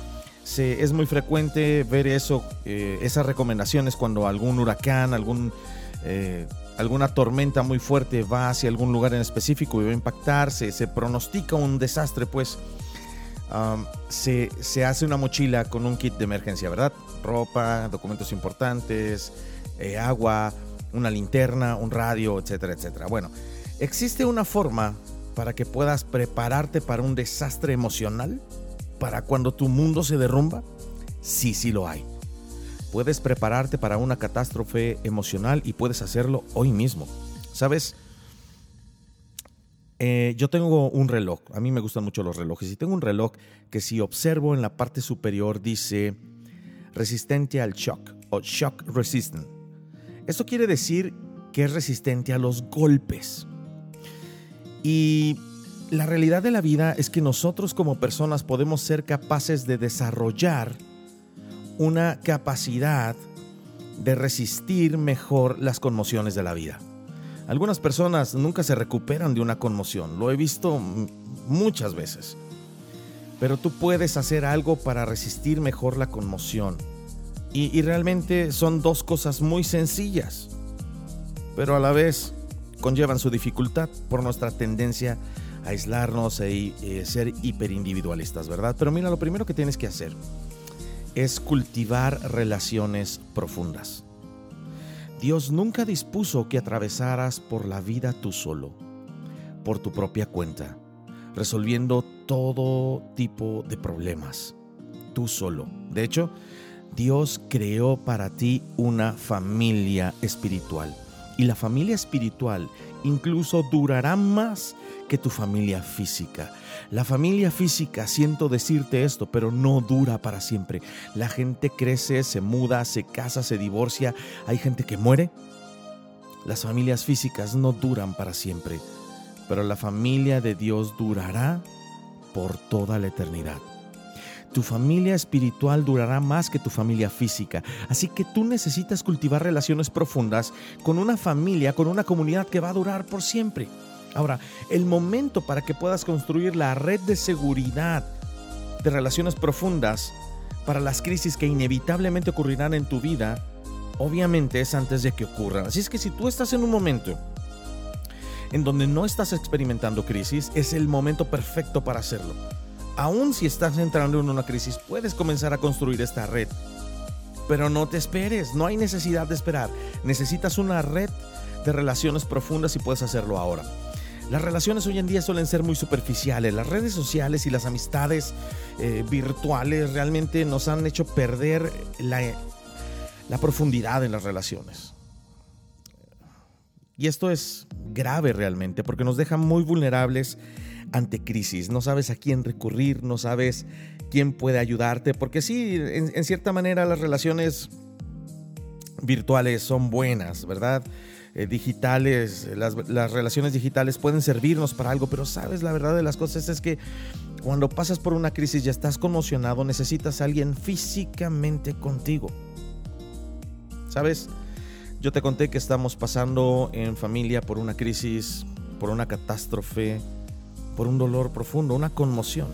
es muy frecuente ver eso, eh, esas recomendaciones cuando algún huracán, algún, alguna tormenta muy fuerte va hacia algún lugar en específico y va a impactar, se, pronostica un desastre, pues se, se, hace una mochila con un kit de emergencia, ¿verdad? Ropa, documentos importantes, eh, agua, una linterna, un radio, etcétera, etcétera. Bueno, existe una forma para que puedas prepararte para un desastre emocional para cuando tu mundo se derrumba? Sí, sí lo hay. Puedes prepararte para una catástrofe emocional y puedes hacerlo hoy mismo. ¿Sabes? Eh, yo tengo un reloj, a mí me gustan mucho los relojes, y tengo un reloj que si observo en la parte superior dice resistente al shock o shock resistant. Esto quiere decir que es resistente a los golpes. Y la realidad de la vida es que nosotros como personas podemos ser capaces de desarrollar una capacidad de resistir mejor las conmociones de la vida. Algunas personas nunca se recuperan de una conmoción, lo he visto muchas veces. Pero tú puedes hacer algo para resistir mejor la conmoción. Y, realmente son dos cosas muy sencillas, pero a la vez conllevan su dificultad por nuestra tendencia aislarnos e, eh, ser hiperindividualistas, ¿verdad? Pero mira, lo primero que tienes que hacer es cultivar relaciones profundas. Dios nunca dispuso que atravesaras por la vida tú solo, por tu propia cuenta, resolviendo todo tipo de problemas, tú solo. De hecho, Dios creó para ti una familia espiritual. Y la familia espiritual incluso durará más que tu familia física. La familia física, siento decirte esto, pero no dura para siempre. La gente crece, se muda, se casa, se divorcia. Hay gente que muere. Las familias físicas no duran para siempre, pero la familia de Dios durará por toda la eternidad. Tu familia espiritual durará más que tu familia física, así que tú necesitas cultivar relaciones profundas con una familia, con una comunidad que va a durar por siempre. Ahora, el momento para que puedas construir la red de seguridad de relaciones profundas para las crisis que inevitablemente ocurrirán en tu vida, obviamente es antes de que ocurran. Así es que si tú estás en un momento en donde no estás experimentando crisis, es el momento perfecto para hacerlo. Aún si estás entrando en una crisis, puedes comenzar a construir esta red. Pero no te esperes, no hay necesidad de esperar. Necesitas una red de relaciones profundas y puedes hacerlo ahora. Las relaciones hoy en día suelen ser muy superficiales. Las redes sociales y las amistades eh, virtuales realmente nos han hecho perder la, la profundidad en las relaciones. Y esto es grave realmente porque nos deja muy vulnerables ante crisis. No sabes a quién recurrir, no sabes quién puede ayudarte, porque sí, en cierta manera las relaciones virtuales son buenas, ¿verdad? Eh, digitales, las, las, relaciones digitales pueden servirnos para algo, pero sabes, la verdad de las cosas es que cuando pasas por una crisis y estás conmocionado, necesitas a alguien físicamente contigo. ¿Sabes? Yo te conté que estamos pasando en familia por una crisis, por una catástrofe, por un dolor profundo, una conmoción.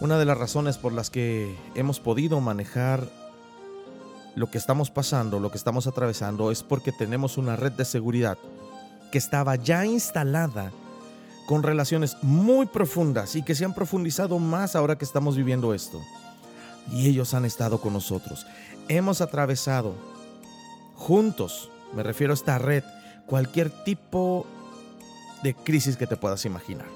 Una de las razones por las que hemos podido manejar lo que estamos pasando, lo que estamos atravesando, es porque tenemos una red de seguridad que estaba ya instalada con relaciones muy profundas y que se han profundizado más ahora que estamos viviendo esto. Y ellos han estado con nosotros. Hemos atravesado juntos, me refiero a esta red, cualquier tipo de crisis que te puedas imaginar.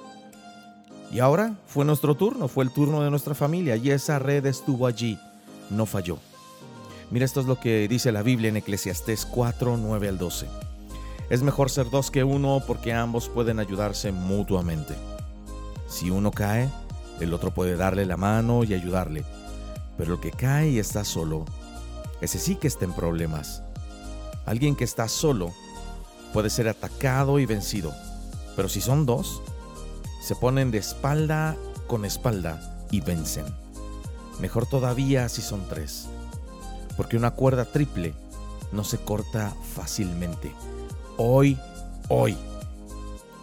Y ahora fue nuestro turno, fue el turno de nuestra familia y esa red estuvo allí, no falló. Mira, esto es lo que dice la Biblia en Eclesiastés 4, 9 al 12. Es mejor ser dos que uno porque ambos pueden ayudarse mutuamente. Si uno cae, el otro puede darle la mano y ayudarle. Pero el que cae y está solo, ese sí que está en problemas. Alguien que está solo puede ser atacado y vencido. Pero si son dos, se ponen de espalda con espalda y vencen. Mejor todavía si son tres porque una cuerda triple no se corta fácilmente. Hoy, hoy.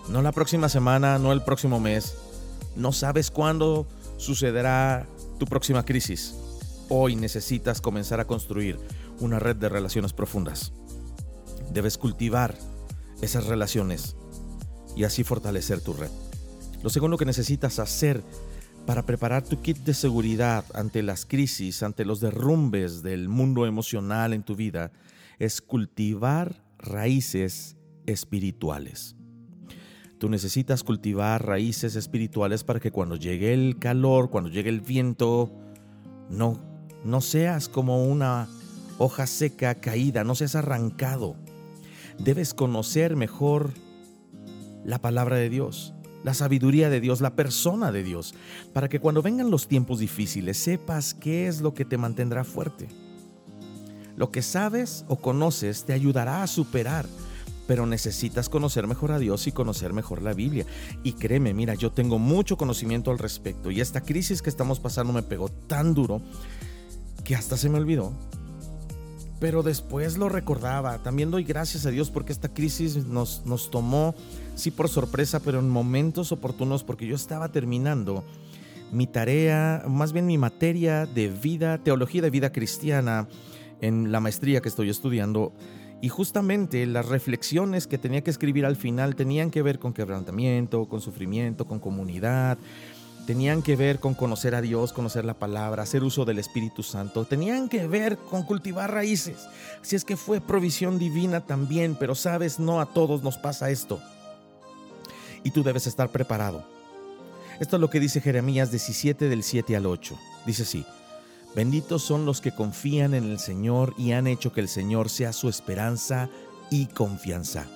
No la próxima semana, no el próximo mes. No sabes cuándo sucederá tu próxima crisis. Hoy necesitas comenzar a construir una red de relaciones profundas. Debes cultivar esas relaciones y así fortalecer tu red. Lo segundo que necesitas hacer para preparar tu kit de seguridad ante las crisis, ante los derrumbes del mundo emocional en tu vida, es cultivar raíces espirituales. Tú necesitas cultivar raíces espirituales para que cuando llegue el calor, cuando llegue el viento, no, no seas como una hoja seca caída, no seas arrancado. Debes conocer mejor la palabra de Dios la sabiduría de Dios, la persona de Dios, para que cuando vengan los tiempos difíciles sepas qué es lo que te mantendrá fuerte. Lo que sabes o conoces te ayudará a superar, pero necesitas conocer mejor a Dios y conocer mejor la Biblia. Y créeme, mira, yo tengo mucho conocimiento al respecto y esta crisis que estamos pasando me pegó tan duro que hasta se me olvidó pero después lo recordaba. También doy gracias a Dios porque esta crisis nos, nos tomó, sí por sorpresa, pero en momentos oportunos porque yo estaba terminando mi tarea, más bien mi materia de vida, teología de vida cristiana en la maestría que estoy estudiando. Y justamente las reflexiones que tenía que escribir al final tenían que ver con quebrantamiento, con sufrimiento, con comunidad, tenían que ver con conocer a Dios, conocer la palabra, hacer uso del Espíritu Santo, tenían que ver con cultivar raíces. Así es que fue provisión divina también, pero sabes, no a todos nos pasa esto. Y tú debes estar preparado. Esto es lo que dice Jeremías 17 del 7 al 8. Dice así, benditos son los que confían en el Señor y han hecho que el Señor sea su esperanza y confianza.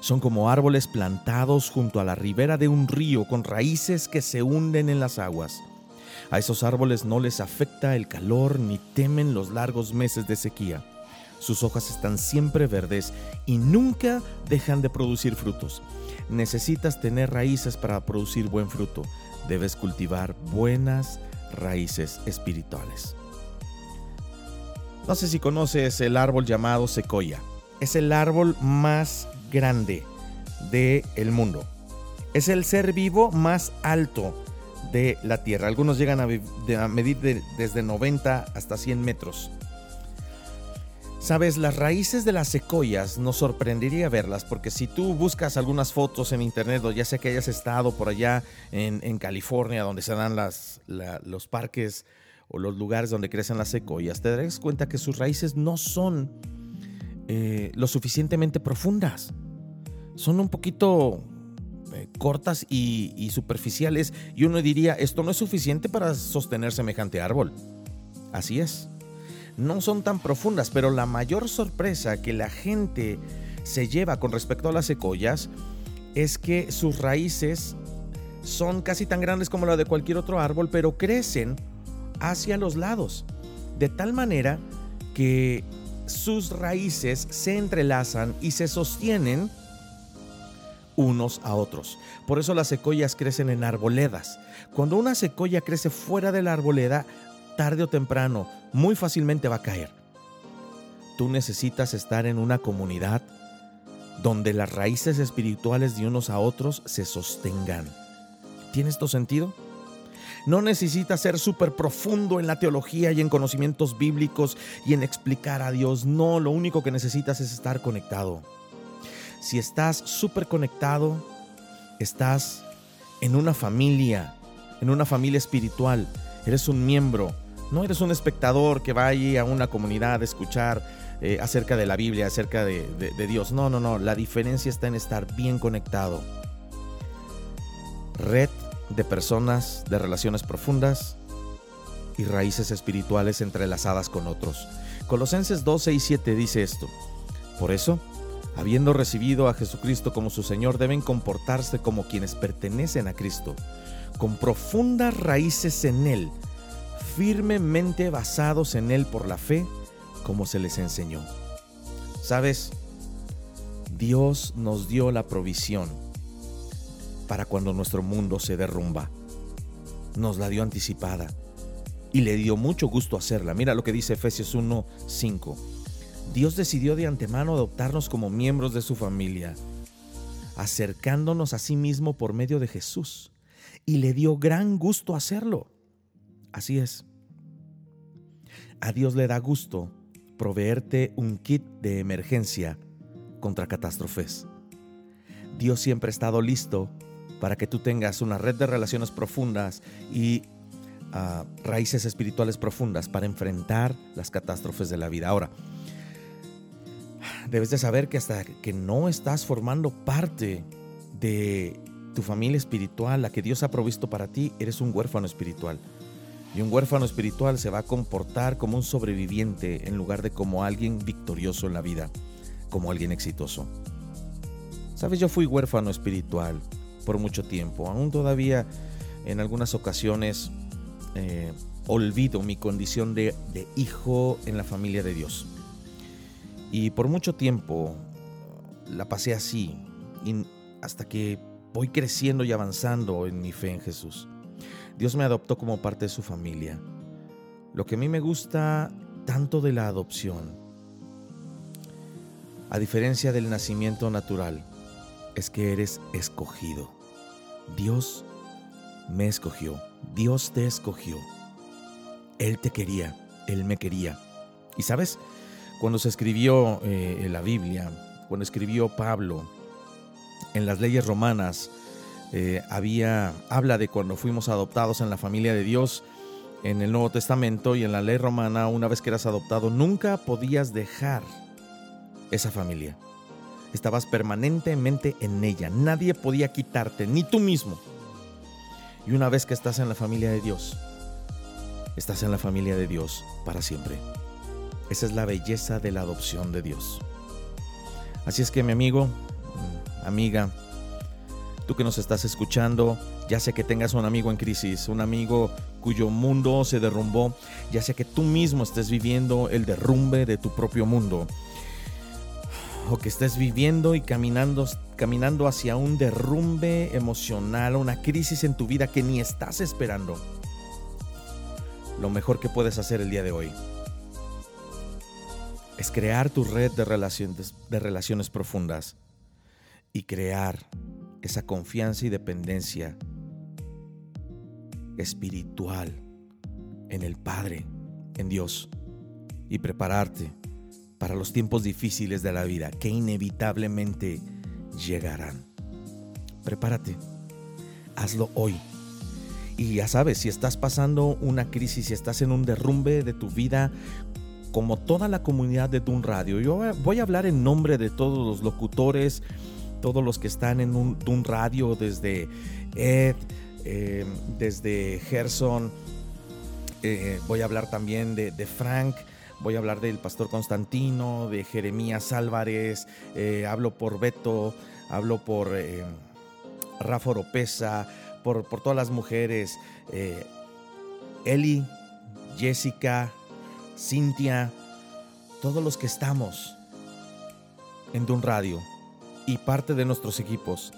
Son como árboles plantados junto a la ribera de un río con raíces que se hunden en las aguas. A esos árboles no les afecta el calor ni temen los largos meses de sequía. Sus hojas están siempre verdes y nunca dejan de producir frutos. Necesitas tener raíces para producir buen fruto. Debes cultivar buenas raíces espirituales. No sé si conoces el árbol llamado secoya. Es el árbol más grande del el mundo. Es el ser vivo más alto de la Tierra. Algunos llegan a, medir desde 90 hasta 100 metros. Sabes, las raíces de las secoyas nos sorprendería verlas porque si tú buscas algunas fotos en internet o ya sea que hayas estado por allá en, California donde se dan las, los parques o los lugares donde crecen las secoyas, te darás cuenta que sus raíces no son eh, lo suficientemente profundas. Son un poquito eh, cortas y, superficiales y uno diría, esto no es suficiente para sostener semejante árbol. Así es. No son tan profundas, pero la mayor sorpresa que la gente se lleva con respecto a las secoyas es que sus raíces son casi tan grandes como la de cualquier otro árbol, pero crecen hacia los lados, de tal manera que sus raíces se entrelazan y se sostienen unos a otros. Por eso las secoyas crecen en arboledas. Cuando una secoya crece fuera de la arboleda, tarde o temprano, muy fácilmente va a caer. Tú necesitas estar en una comunidad donde las raíces espirituales de unos a otros se sostengan. ¿Tiene esto sentido? No necesitas ser súper profundo en la teología y en conocimientos bíblicos y en explicar a Dios. No, lo único que necesitas es estar conectado. Si estás súper conectado, estás en una familia, en una familia espiritual. Eres un miembro, no eres un espectador que va allí a una comunidad a escuchar eh, acerca de la Biblia, acerca de, de Dios. No, no, no. La diferencia está en estar bien conectado. Red de personas, de relaciones profundas y raíces espirituales entrelazadas con otros. Colosenses 2, 6 y 7 dice esto. Por eso, habiendo recibido a Jesucristo como su Señor, deben comportarse como quienes pertenecen a Cristo, con profundas raíces en Él, firmemente basados en Él por la fe, como se les enseñó. ¿Sabes? Dios nos dio la provisión para cuando nuestro mundo se derrumba. Nos la dio anticipada y le dio mucho gusto hacerla. Mira lo que dice Efesios 1:5. Dios decidió de antemano adoptarnos como miembros de su familia, acercándonos a sí mismo por medio de Jesús, y le dio gran gusto hacerlo. Así es. A Dios le da gusto proveerte un kit de emergencia contra catástrofes. Dios siempre ha estado listo para que tú tengas una red de relaciones profundas y ah, raíces espirituales profundas para enfrentar las catástrofes de la vida. Ahora, debes de saber que hasta que no estás formando parte de tu familia espiritual, la que Dios ha provisto para ti, eres un huérfano espiritual. Y un huérfano espiritual se va a comportar como un sobreviviente en lugar de como alguien victorioso en la vida, como alguien exitoso. Sabes, yo fui huérfano espiritual por mucho tiempo. Aún todavía en algunas ocasiones eh, olvido mi condición de, hijo en la familia de Dios. Y por mucho tiempo la pasé así, hasta que voy creciendo y avanzando en mi fe en Jesús. Dios me adoptó como parte de su familia. Lo que a mí me gusta tanto de la adopción, a diferencia del nacimiento natural, es que eres escogido. Dios me escogió, Dios te escogió. Él te quería, Él me quería. Y sabes, cuando se escribió eh, la Biblia, cuando escribió Pablo en las leyes romanas, eh, había, habla de cuando fuimos adoptados en la familia de Dios en el Nuevo Testamento y en la ley romana, una vez que eras adoptado, nunca podías dejar esa familia. Estabas permanentemente en ella. Nadie podía quitarte, ni tú mismo. Y una vez que estás en la familia de Dios, estás en la familia de Dios para siempre. Esa es la belleza de la adopción de Dios. Así es que mi amigo, mm, amiga, tú que nos estás escuchando, ya sea que tengas un amigo en crisis, un amigo cuyo mundo se derrumbó, ya sea que tú mismo estés viviendo el derrumbe de tu propio mundo, o que estés viviendo y caminando, caminando hacia un derrumbe emocional, una crisis en tu vida que ni estás esperando, lo mejor que puedes hacer el día de hoy es crear tu red de relaciones, de relaciones profundas y crear esa confianza y dependencia espiritual en el Padre, en Dios, y prepararte para los tiempos difíciles de la vida que inevitablemente llegarán. Prepárate, hazlo hoy. Y ya sabes, si estás pasando una crisis, si estás en un derrumbe de tu vida, como toda la comunidad de Dun Radio, yo voy a hablar en nombre de todos los locutores, todos los que están en un Dun Radio, desde Ed, eh, desde Gerson, eh, voy a hablar también de, de Frank, Voy a hablar del pastor Constantino, de Jeremías Álvarez, eh, hablo por Beto, hablo por eh, Rafa Oropesa, por, por, todas las mujeres, eh, Eli, Jessica, Cintia, todos los que estamos en Dun Radio y parte de nuestros equipos.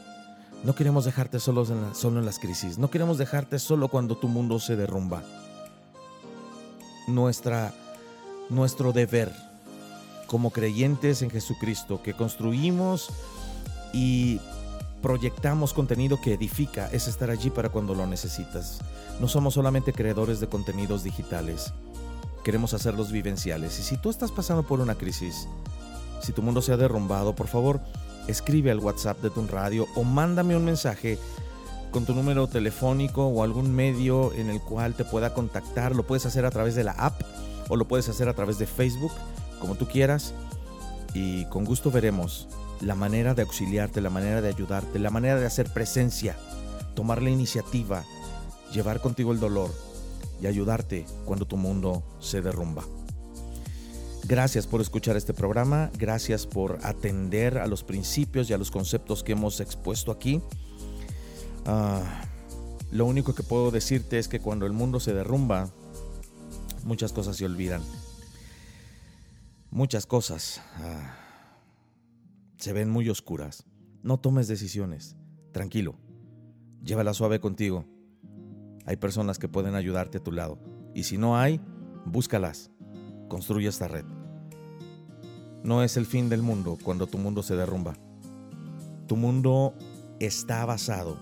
No queremos dejarte solos solo en las crisis, no queremos dejarte solo cuando tu mundo se derrumba. Nuestra nuestro deber como creyentes en Jesucristo, que construimos y proyectamos contenido que edifica es estar allí para cuando lo necesitas. No somos solamente creadores de contenidos digitales, queremos hacerlos vivenciales. Y si tú estás pasando por una crisis, si tu mundo se ha derrumbado, por favor, escribe al WhatsApp de tu radio o mándame un mensaje con tu número telefónico o algún medio en el cual te pueda contactar. Lo puedes hacer a través de la app o lo puedes hacer a través de Facebook, como tú quieras. Y con gusto veremos la manera de auxiliarte, la manera de ayudarte, la manera de hacer presencia, tomar la iniciativa, llevar contigo el dolor y ayudarte cuando tu mundo se derrumba. Gracias por escuchar este programa, gracias por atender a los principios y a los conceptos que hemos expuesto aquí. Ah, lo único que puedo decirte es que cuando el mundo se derrumba, muchas cosas se olvidan. Muchas cosas. Ah, se ven muy oscuras. No tomes decisiones. Tranquilo. Llévala suave contigo. Hay personas que pueden ayudarte a tu lado. Y si no hay, búscalas. Construye esta red. No es el fin del mundo cuando tu mundo se derrumba. Tu mundo está basado,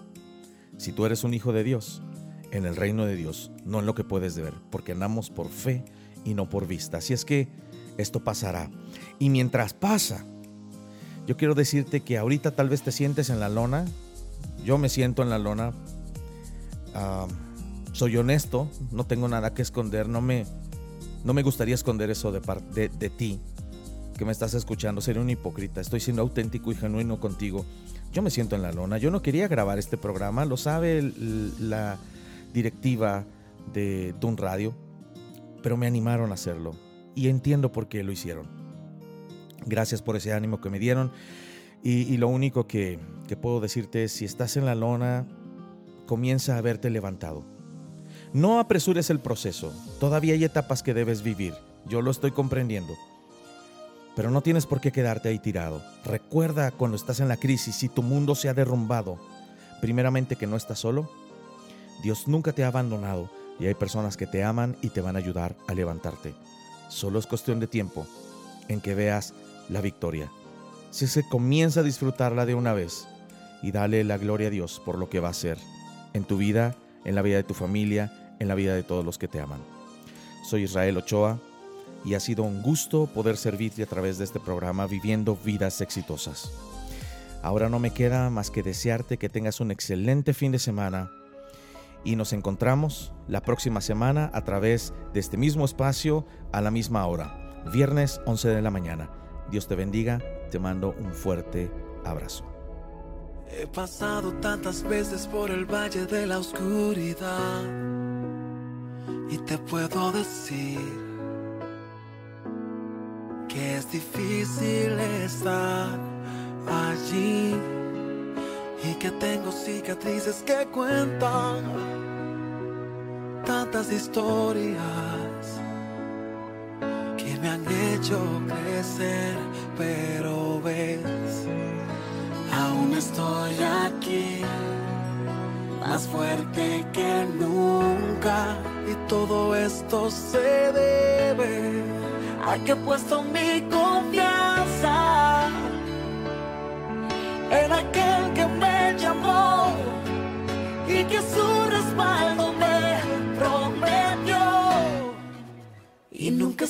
si tú eres un hijo de Dios, en el reino de Dios, no en lo que puedes ver, porque andamos por fe y no por vista. Así es que esto pasará. Y mientras pasa, yo quiero decirte que ahorita tal vez te sientes en la lona. Yo me siento en la lona. Ah, soy honesto, no tengo nada que esconder. No me, no me gustaría esconder eso de, de, de ti, que me estás escuchando. Sería un hipócrita. Estoy siendo auténtico y genuino contigo. Yo me siento en la lona. Yo no quería grabar este programa. Lo sabe la directiva de Dun Radio. Pero me animaron a hacerlo. Y entiendo por qué lo hicieron. Gracias por ese ánimo que me dieron. Y, lo único que, que puedo decirte es, si estás en la lona, comienza a verte levantado. No apresures el proceso. Todavía hay etapas que debes vivir. Yo lo estoy comprendiendo. Pero no tienes por qué quedarte ahí tirado. Recuerda cuando estás en la crisis y tu mundo se ha derrumbado. Primeramente que no estás solo. Dios nunca te ha abandonado y hay personas que te aman y te van a ayudar a levantarte. Solo es cuestión de tiempo en que veas la victoria. Si se comienza a disfrutarla de una vez y dale la gloria a Dios por lo que va a hacer en tu vida, en la vida de tu familia, en la vida de todos los que te aman. Soy Israel Ochoa y ha sido un gusto poder servirte a través de este programa Viviendo Vidas Exitosas. Ahora no me queda más que desearte que tengas un excelente fin de semana y nos encontramos la próxima semana a través de este mismo espacio a la misma hora, viernes 11 de la mañana. Dios te bendiga, te mando un fuerte abrazo. He pasado tantas veces por el valle de la oscuridad y te puedo decir que es difícil estar allí y que tengo cicatrices que cuentan tantas historias me han hecho crecer, pero ves, aún estoy aquí, más fuerte que nunca, y todo esto se debe a que he puesto mi confianza que su respaldo me prometió. Y nunca he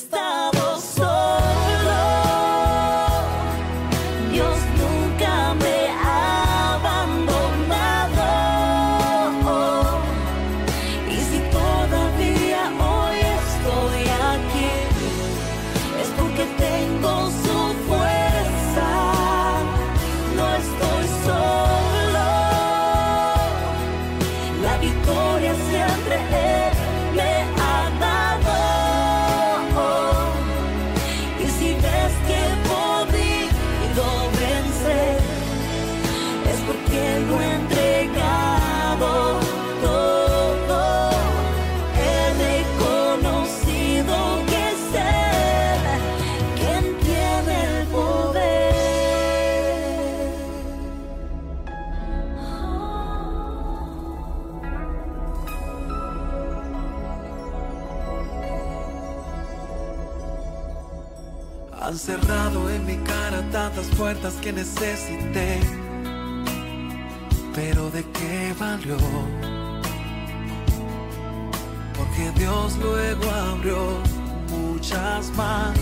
puertas que necesité pero ¿de qué valió? Porque Dios luego abrió muchas más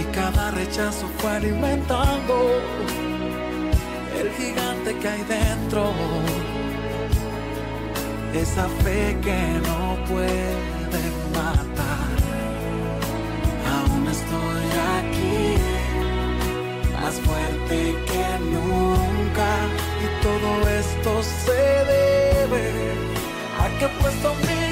y cada rechazo fue alimentando el gigante que hay dentro, esa fe que no puede it was for me.